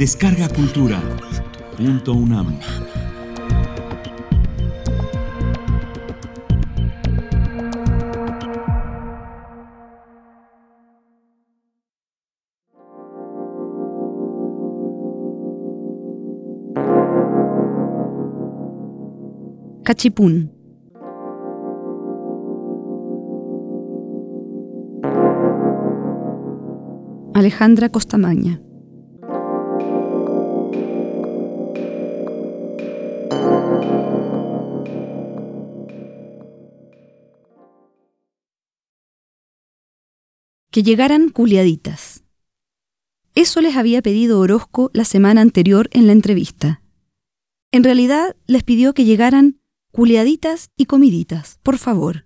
Descarga Cultura. Punto UNAM. Cachipún. Alejandra Costamaña. Llegaran culiaditas. Eso les había pedido Orozco la semana anterior en la entrevista. En realidad les pidió que llegaran culiaditas y comiditas, por favor.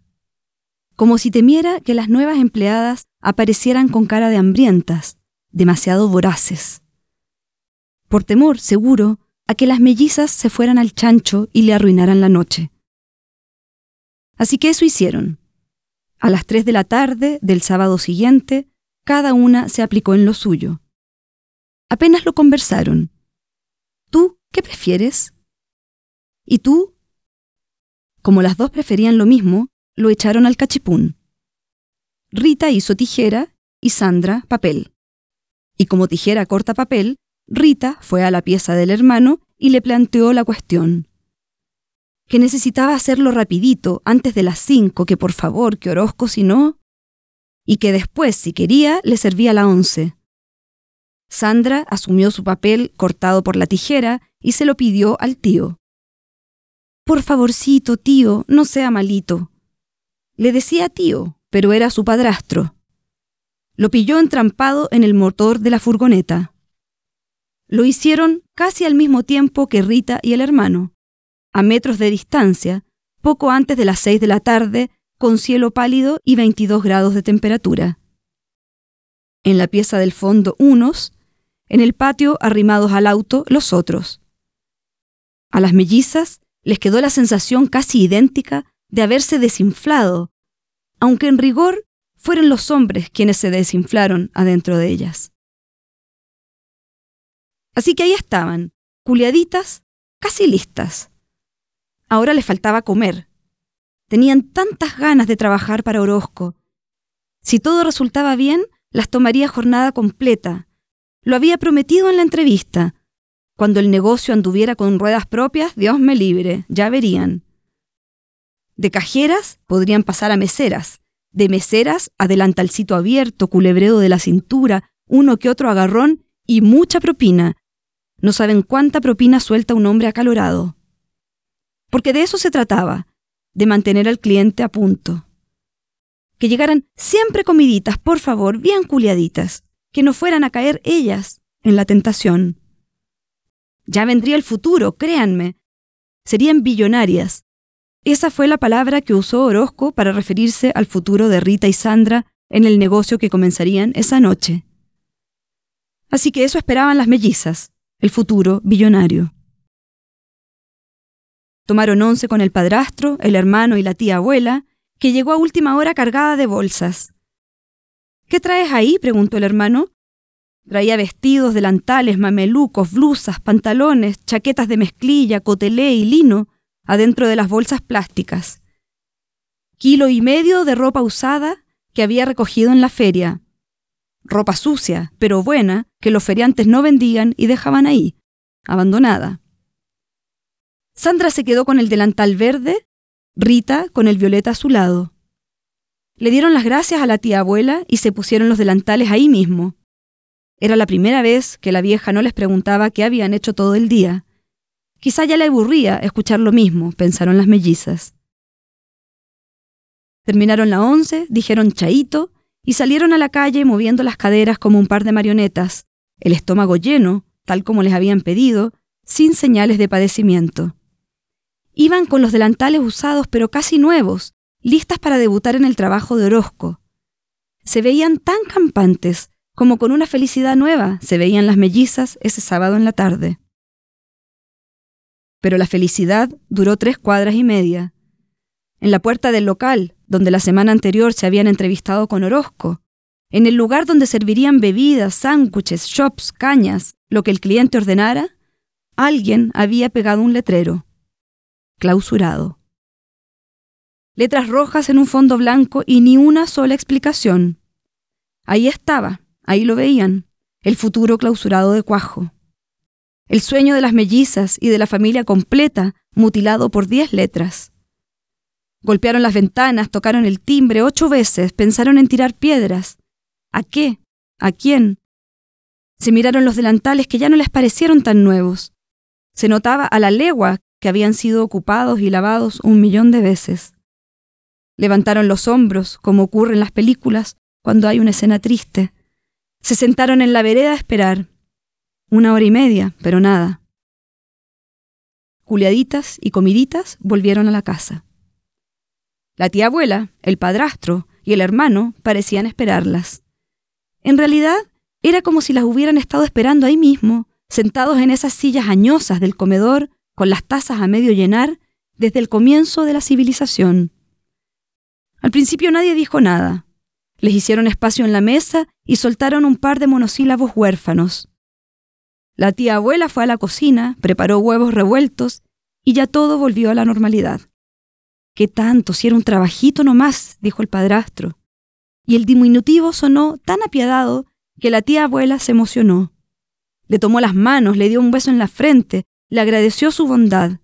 Como si temiera que las nuevas empleadas aparecieran con cara de hambrientas, demasiado voraces. Por temor, seguro, a que las mellizas se fueran al chancho y le arruinaran la noche. Así que eso hicieron. A las tres de la tarde del sábado siguiente, cada una se aplicó en lo suyo. Apenas lo conversaron. ¿Tú qué prefieres? ¿Y tú? Como las dos preferían lo mismo, lo echaron al cachipún. Rita hizo tijera y Sandra papel. Y como tijera corta papel, Rita fue a la pieza del hermano y le planteó la cuestión que necesitaba hacerlo rapidito, antes de las cinco, que por favor, que Orozco si no, y que después, si quería, le servía la once. Sandra asumió su papel cortado por la tijera y se lo pidió al tío. Por favorcito, tío, no sea malito. Le decía tío, pero era su padrastro. Lo pilló entrampado en el motor de la furgoneta. Lo hicieron casi al mismo tiempo que Rita y el hermano a metros de distancia, poco antes de las seis de la tarde, con cielo pálido y 22 grados de temperatura. En la pieza del fondo unos, en el patio arrimados al auto los otros. A las mellizas les quedó la sensación casi idéntica de haberse desinflado, aunque en rigor fueron los hombres quienes se desinflaron adentro de ellas. Así que ahí estaban, culiaditas, casi listas, Ahora les faltaba comer. Tenían tantas ganas de trabajar para Orozco. Si todo resultaba bien, las tomaría jornada completa. Lo había prometido en la entrevista. Cuando el negocio anduviera con ruedas propias, Dios me libre, ya verían. De cajeras podrían pasar a meseras. De meseras a delantalcito abierto, culebreo de la cintura, uno que otro agarrón y mucha propina. No saben cuánta propina suelta un hombre acalorado porque de eso se trataba, de mantener al cliente a punto. Que llegaran siempre comiditas, por favor, bien culiaditas, que no fueran a caer ellas en la tentación. Ya vendría el futuro, créanme. Serían billonarias. Esa fue la palabra que usó Orozco para referirse al futuro de Rita y Sandra en el negocio que comenzarían esa noche. Así que eso esperaban las mellizas, el futuro billonario. Tomaron once con el padrastro, el hermano y la tía abuela, que llegó a última hora cargada de bolsas. ¿Qué traes ahí? preguntó el hermano. Traía vestidos, delantales, mamelucos, blusas, pantalones, chaquetas de mezclilla, cotelé y lino adentro de las bolsas plásticas. Kilo y medio de ropa usada que había recogido en la feria. Ropa sucia, pero buena, que los feriantes no vendían y dejaban ahí, abandonada. Sandra se quedó con el delantal verde, Rita con el violeta a su lado. Le dieron las gracias a la tía abuela y se pusieron los delantales ahí mismo. Era la primera vez que la vieja no les preguntaba qué habían hecho todo el día. Quizá ya le aburría escuchar lo mismo, pensaron las mellizas. Terminaron la once, dijeron chaito y salieron a la calle moviendo las caderas como un par de marionetas, el estómago lleno, tal como les habían pedido, sin señales de padecimiento. Iban con los delantales usados pero casi nuevos, listas para debutar en el trabajo de Orozco. Se veían tan campantes como con una felicidad nueva se veían las mellizas ese sábado en la tarde. Pero la felicidad duró tres cuadras y media. En la puerta del local, donde la semana anterior se habían entrevistado con Orozco, En el lugar donde servirían bebidas, sándwiches, shops, cañas, lo que el cliente ordenara, alguien había pegado un letrero. Clausurado. Letras rojas en un fondo blanco y ni una sola explicación. Ahí estaba, ahí lo veían, el futuro clausurado de Cuajo. El sueño de las mellizas y de la familia completa mutilado por diez letras. Golpearon las ventanas, tocaron el timbre ocho veces, pensaron en tirar piedras. ¿A qué? ¿A quién? Se miraron los delantales que ya no les parecieron tan nuevos. Se notaba a la legua que habían sido ocupados y lavados un millón de veces. Levantaron los hombros, como ocurre en las películas cuando hay una escena triste. Se sentaron en la vereda a esperar. Una hora y media, pero nada. Juliaditas y comiditas volvieron a la casa. La tía abuela, el padrastro y el hermano parecían esperarlas. En realidad, era como si las hubieran estado esperando ahí mismo, sentados en esas sillas añosas del comedor, con las tazas a medio llenar, desde el comienzo de la civilización. Al principio nadie dijo nada. Les hicieron espacio en la mesa y soltaron un par de monosílabos huérfanos. La tía abuela fue a la cocina, preparó huevos revueltos y ya todo volvió a la normalidad. ¿Qué tanto? Si era un trabajito nomás, dijo el padrastro. Y el diminutivo sonó tan apiadado que la tía abuela se emocionó. Le tomó las manos, le dio un beso en la frente, le agradeció su bondad.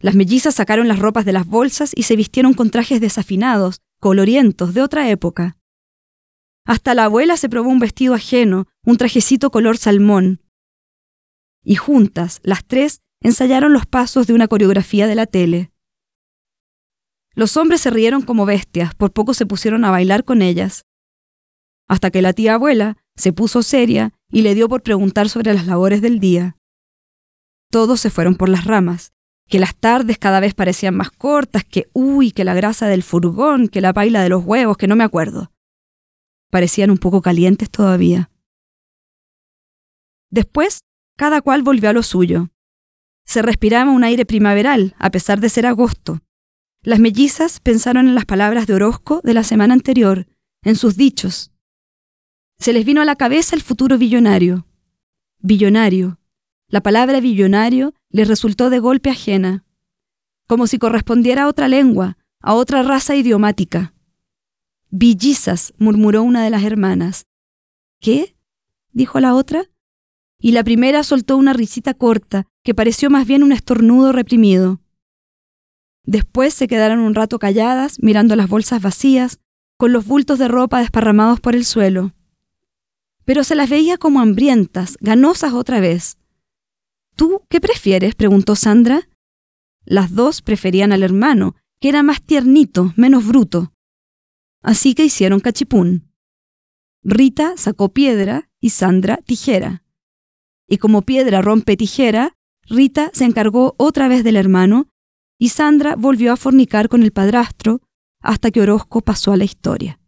Las mellizas sacaron las ropas de las bolsas y se vistieron con trajes desafinados, colorientos, de otra época. Hasta la abuela se probó un vestido ajeno, un trajecito color salmón. Y juntas, las tres, ensayaron los pasos de una coreografía de la tele. Los hombres se rieron como bestias, por poco se pusieron a bailar con ellas. Hasta que la tía abuela se puso seria y le dio por preguntar sobre las labores del día. Todos se fueron por las ramas, que las tardes cada vez parecían más cortas, que uy, que la grasa del furgón, que la paila de los huevos, que no me acuerdo. Parecían un poco calientes todavía. Después, cada cual volvió a lo suyo. Se respiraba un aire primaveral, a pesar de ser agosto, las mellizas pensaron en las palabras de Orozco de la semana anterior, en sus dichos. Se les vino a la cabeza el futuro billonario. Billonario. La palabra billonario les resultó de golpe ajena, como si correspondiera a otra lengua, a otra raza idiomática. Billizas, murmuró una de las hermanas. ¿Qué? dijo la otra. Y la primera soltó una risita corta, que pareció más bien un estornudo reprimido. Después se quedaron un rato calladas, mirando las bolsas vacías, con los bultos de ropa desparramados por el suelo. Pero se las veía como hambrientas, ganosas otra vez. ¿Tú qué prefieres? preguntó Sandra. Las dos preferían al hermano, que era más tiernito, menos bruto. Así que hicieron cachipún. Rita sacó piedra y Sandra tijera. Y como piedra rompe tijera, Rita se encargó otra vez del hermano y Sandra volvió a fornicar con el padrastro hasta que Orozco pasó a la historia.